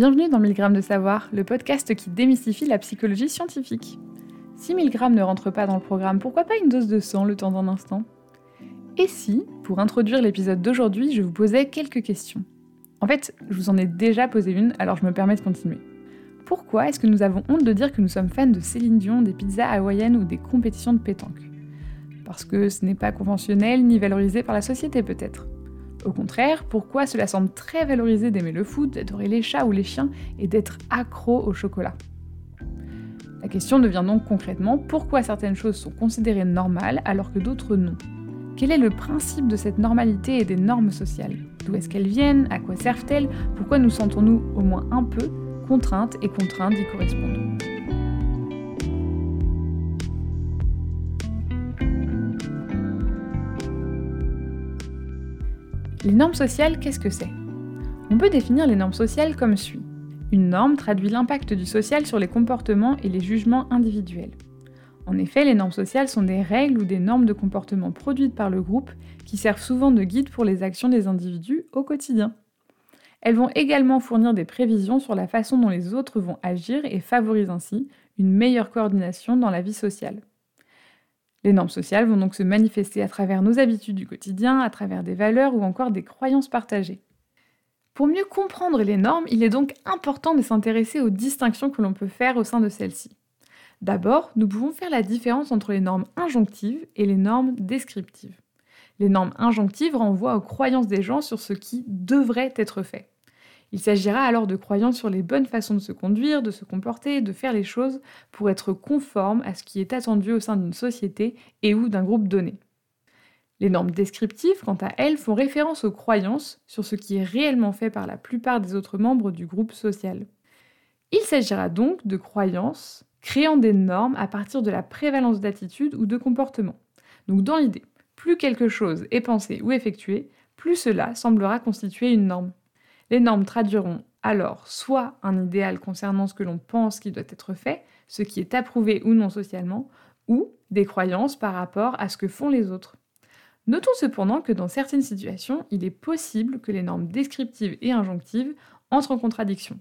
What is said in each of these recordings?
Bienvenue dans 1000 grammes de savoir, le podcast qui démystifie la psychologie scientifique. Si 1000 grammes ne rentre pas dans le programme, pourquoi pas une dose de sang le temps d'un instant? Et si, pour introduire l'épisode d'aujourd'hui, je vous posais quelques questions? En fait, je vous en ai déjà posé une, alors je me permets de continuer. Pourquoi est-ce que nous avons honte de dire que nous sommes fans de Céline Dion, des pizzas hawaïennes ou des compétitions de pétanque? Parce que ce n'est pas conventionnel ni valorisé par la société peut-être au contraire, pourquoi cela semble très valorisé d'aimer le foot, d'adorer les chats ou les chiens et d'être accro au chocolat? La question devient donc concrètement pourquoi certaines choses sont considérées normales alors que d'autres non? Quel est le principe de cette normalité et des normes sociales? D'où est-ce qu'elles viennent? À quoi servent-elles? Pourquoi nous sentons-nous au moins un peu contraintes et contraintes d'y correspondre? Les normes sociales, qu'est-ce que c'est? On peut définir les normes sociales comme suit. Une norme traduit l'impact du social sur les comportements et les jugements individuels. En effet, les normes sociales sont des règles ou des normes de comportement produites par le groupe qui servent souvent de guide pour les actions des individus au quotidien. Elles vont également fournir des prévisions sur la façon dont les autres vont agir et favorisent ainsi une meilleure coordination dans la vie sociale. Les normes sociales vont donc se manifester à travers nos habitudes du quotidien, à travers des valeurs ou encore des croyances partagées. Pour mieux comprendre les normes, il est donc important de s'intéresser aux distinctions que l'on peut faire au sein de celles-ci. D'abord, nous pouvons faire la différence entre les normes injonctives et les normes descriptives. Les normes injonctives renvoient aux croyances des gens sur ce qui devrait être fait. Il s'agira alors de croyances sur les bonnes façons de se conduire, de se comporter, de faire les choses pour être conforme à ce qui est attendu au sein d'une société et ou d'un groupe donné. Les normes descriptives, quant à elles, font référence aux croyances sur ce qui est réellement fait par la plupart des autres membres du groupe social. Il s'agira donc de croyances créant des normes à partir de la prévalence d'attitudes ou de comportements. Donc dans l'idée, plus quelque chose est pensé ou effectué, plus cela semblera constituer une norme. Les normes traduiront alors soit un idéal concernant ce que l'on pense qui doit être fait, ce qui est approuvé ou non socialement, ou des croyances par rapport à ce que font les autres. Notons cependant que dans certaines situations, il est possible que les normes descriptives et injonctives entrent en contradiction.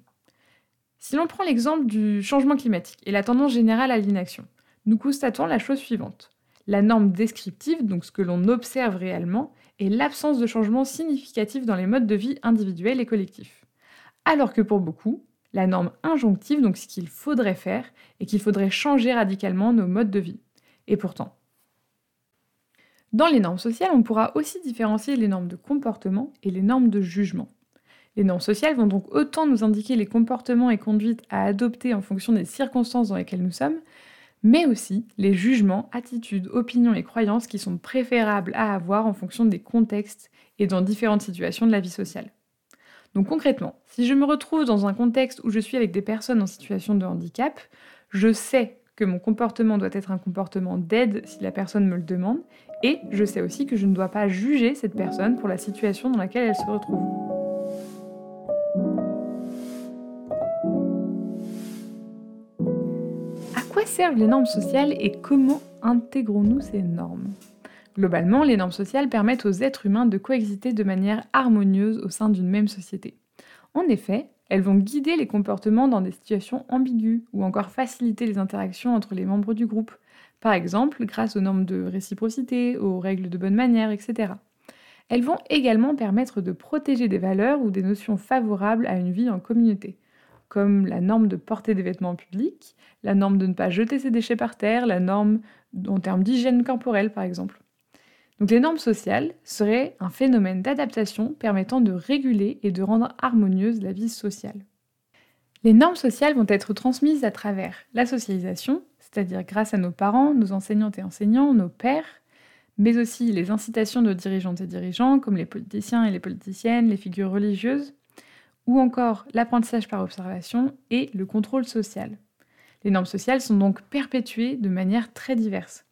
Si l'on prend l'exemple du changement climatique et la tendance générale à l'inaction, nous constatons la chose suivante. La norme descriptive, donc ce que l'on observe réellement, est l'absence de changement significatif dans les modes de vie individuels et collectifs. Alors que pour beaucoup, la norme injonctive, donc ce qu'il faudrait faire, est qu'il faudrait changer radicalement nos modes de vie. Et pourtant. Dans les normes sociales, on pourra aussi différencier les normes de comportement et les normes de jugement. Les normes sociales vont donc autant nous indiquer les comportements et conduites à adopter en fonction des circonstances dans lesquelles nous sommes, mais aussi les jugements, attitudes, opinions et croyances qui sont préférables à avoir en fonction des contextes et dans différentes situations de la vie sociale. Donc concrètement, si je me retrouve dans un contexte où je suis avec des personnes en situation de handicap, je sais que mon comportement doit être un comportement d'aide si la personne me le demande, et je sais aussi que je ne dois pas juger cette personne pour la situation dans laquelle elle se retrouve. Servent les normes sociales et comment intégrons-nous ces normes? Globalement, les normes sociales permettent aux êtres humains de coexister de manière harmonieuse au sein d'une même société. En effet, elles vont guider les comportements dans des situations ambiguës ou encore faciliter les interactions entre les membres du groupe, par exemple grâce aux normes de réciprocité, aux règles de bonne manière, etc. Elles vont également permettre de protéger des valeurs ou des notions favorables à une vie en communauté comme la norme de porter des vêtements publics, la norme de ne pas jeter ses déchets par terre, la norme en termes d'hygiène corporelle par exemple. Donc les normes sociales seraient un phénomène d'adaptation permettant de réguler et de rendre harmonieuse la vie sociale. Les normes sociales vont être transmises à travers la socialisation, c'est-à-dire grâce à nos parents, nos enseignantes et enseignants, nos pères, mais aussi les incitations de dirigeantes et dirigeants, comme les politiciens et les politiciennes, les figures religieuses, ou encore l'apprentissage par observation et le contrôle social. Les normes sociales sont donc perpétuées de manière très diverse.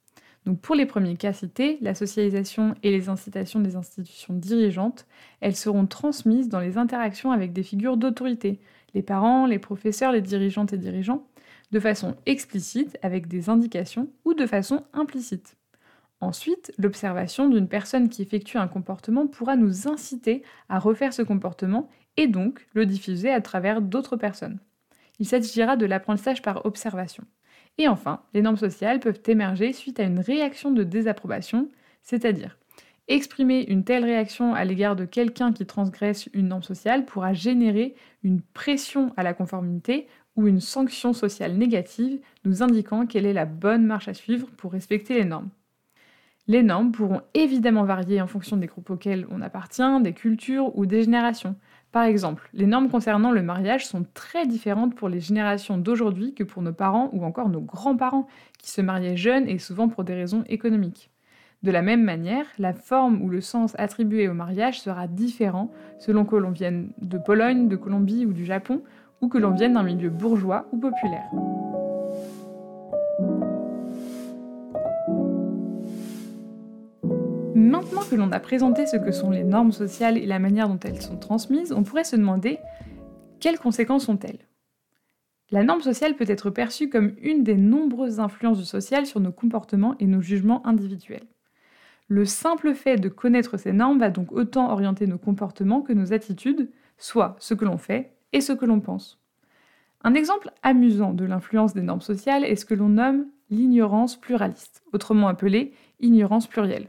Donc pour les premiers cas cités, la socialisation et les incitations des institutions dirigeantes, elles seront transmises dans les interactions avec des figures d'autorité, les parents, les professeurs, les dirigeantes et dirigeants, de façon explicite avec des indications ou de façon implicite. Ensuite, l'observation d'une personne qui effectue un comportement pourra nous inciter à refaire ce comportement et donc le diffuser à travers d'autres personnes. Il s'agira de l'apprentissage par observation. Et enfin, les normes sociales peuvent émerger suite à une réaction de désapprobation, c'est-à-dire exprimer une telle réaction à l'égard de quelqu'un qui transgresse une norme sociale pourra générer une pression à la conformité ou une sanction sociale négative nous indiquant quelle est la bonne marche à suivre pour respecter les normes. Les normes pourront évidemment varier en fonction des groupes auxquels on appartient, des cultures ou des générations. Par exemple, les normes concernant le mariage sont très différentes pour les générations d'aujourd'hui que pour nos parents ou encore nos grands-parents, qui se mariaient jeunes et souvent pour des raisons économiques. De la même manière, la forme ou le sens attribué au mariage sera différent selon que l'on vienne de Pologne, de Colombie ou du Japon, ou que l'on vienne d'un milieu bourgeois ou populaire. Maintenant que l'on a présenté ce que sont les normes sociales et la manière dont elles sont transmises, on pourrait se demander quelles conséquences ont-elles? La norme sociale peut être perçue comme une des nombreuses influences du social sur nos comportements et nos jugements individuels. Le simple fait de connaître ces normes va donc autant orienter nos comportements que nos attitudes, soit ce que l'on fait et ce que l'on pense. Un exemple amusant de l'influence des normes sociales est ce que l'on nomme l'ignorance pluraliste, autrement appelée ignorance plurielle.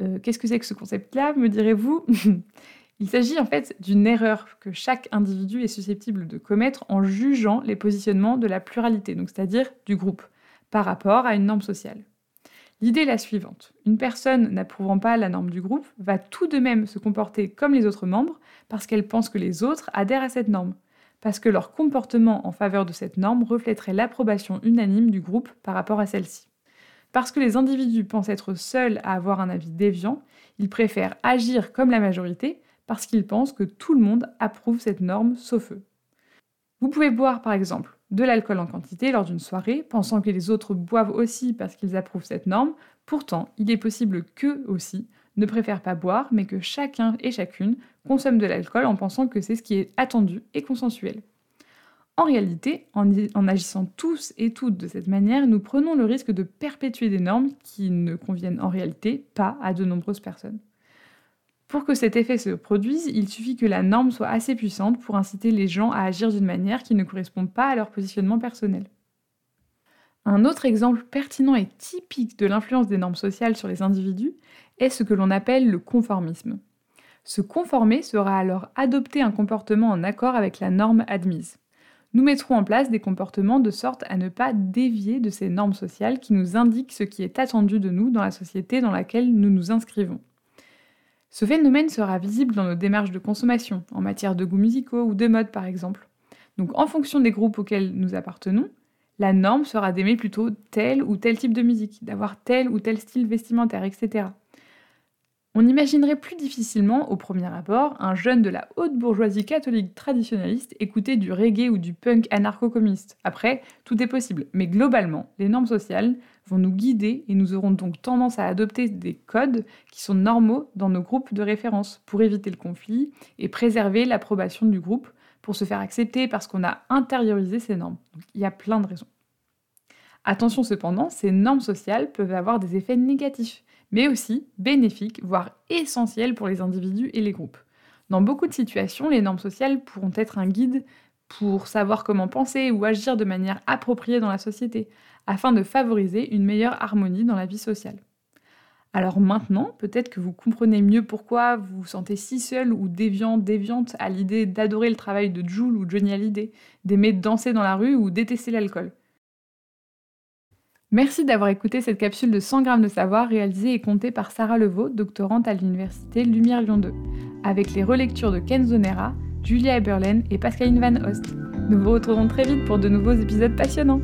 Euh, qu'est-ce que c'est que ce concept-là, me direz-vous? Il s'agit en fait d'une erreur que chaque individu est susceptible de commettre en jugeant les positionnements de la pluralité, donc c'est-à-dire du groupe, par rapport à une norme sociale. L'idée est la suivante. Une personne n'approuvant pas la norme du groupe va tout de même se comporter comme les autres membres parce qu'elle pense que les autres adhèrent à cette norme, parce que leur comportement en faveur de cette norme reflèterait l'approbation unanime du groupe par rapport à celle-ci. Parce que les individus pensent être seuls à avoir un avis déviant, ils préfèrent agir comme la majorité parce qu'ils pensent que tout le monde approuve cette norme sauf eux. Vous pouvez boire par exemple de l'alcool en quantité lors d'une soirée, pensant que les autres boivent aussi parce qu'ils approuvent cette norme, pourtant il est possible qu'eux aussi ne préfèrent pas boire, mais que chacun et chacune consomme de l'alcool en pensant que c'est ce qui est attendu et consensuel. En réalité, en, agissant tous et toutes de cette manière, nous prenons le risque de perpétuer des normes qui ne conviennent en réalité pas à de nombreuses personnes. Pour que cet effet se produise, il suffit que la norme soit assez puissante pour inciter les gens à agir d'une manière qui ne correspond pas à leur positionnement personnel. Un autre exemple pertinent et typique de l'influence des normes sociales sur les individus est ce que l'on appelle le conformisme. Se conformer sera alors adopter un comportement en accord avec la norme admise. Nous mettrons en place des comportements de sorte à ne pas dévier de ces normes sociales qui nous indiquent ce qui est attendu de nous dans la société dans laquelle nous nous inscrivons. Ce phénomène sera visible dans nos démarches de consommation, en matière de goûts musicaux ou de mode par exemple. Donc en fonction des groupes auxquels nous appartenons, la norme sera d'aimer plutôt tel ou tel type de musique, d'avoir tel ou tel style vestimentaire, etc. On imaginerait plus difficilement, au premier abord, un jeune de la haute bourgeoisie catholique traditionnaliste écouter du reggae ou du punk anarcho-communiste. Après, tout est possible, mais globalement, les normes sociales vont nous guider et nous aurons donc tendance à adopter des codes qui sont normaux dans nos groupes de référence pour éviter le conflit et préserver l'approbation du groupe pour se faire accepter parce qu'on a intériorisé ces normes. il y a plein de raisons. Attention cependant, ces normes sociales peuvent avoir des effets négatifs mais aussi bénéfiques, voire essentiels pour les individus et les groupes. Dans beaucoup de situations, les normes sociales pourront être un guide pour savoir comment penser ou agir de manière appropriée dans la société, afin de favoriser une meilleure harmonie dans la vie sociale. Alors maintenant, peut-être que vous comprenez mieux pourquoi vous vous sentez si seul ou déviant, déviante à l'idée d'adorer le travail de Jules ou Johnny Hallyday, d'aimer danser dans la rue ou détester l'alcool. Merci d'avoir écouté cette capsule de 100 grammes de savoir réalisée et comptée par Sarah Levaux, doctorante à l'université Lumière Lyon 2, avec les relectures de Ken Zonera, Julia Eberlen et Pascaline Van Host. Nous vous retrouvons très vite pour de nouveaux épisodes passionnants.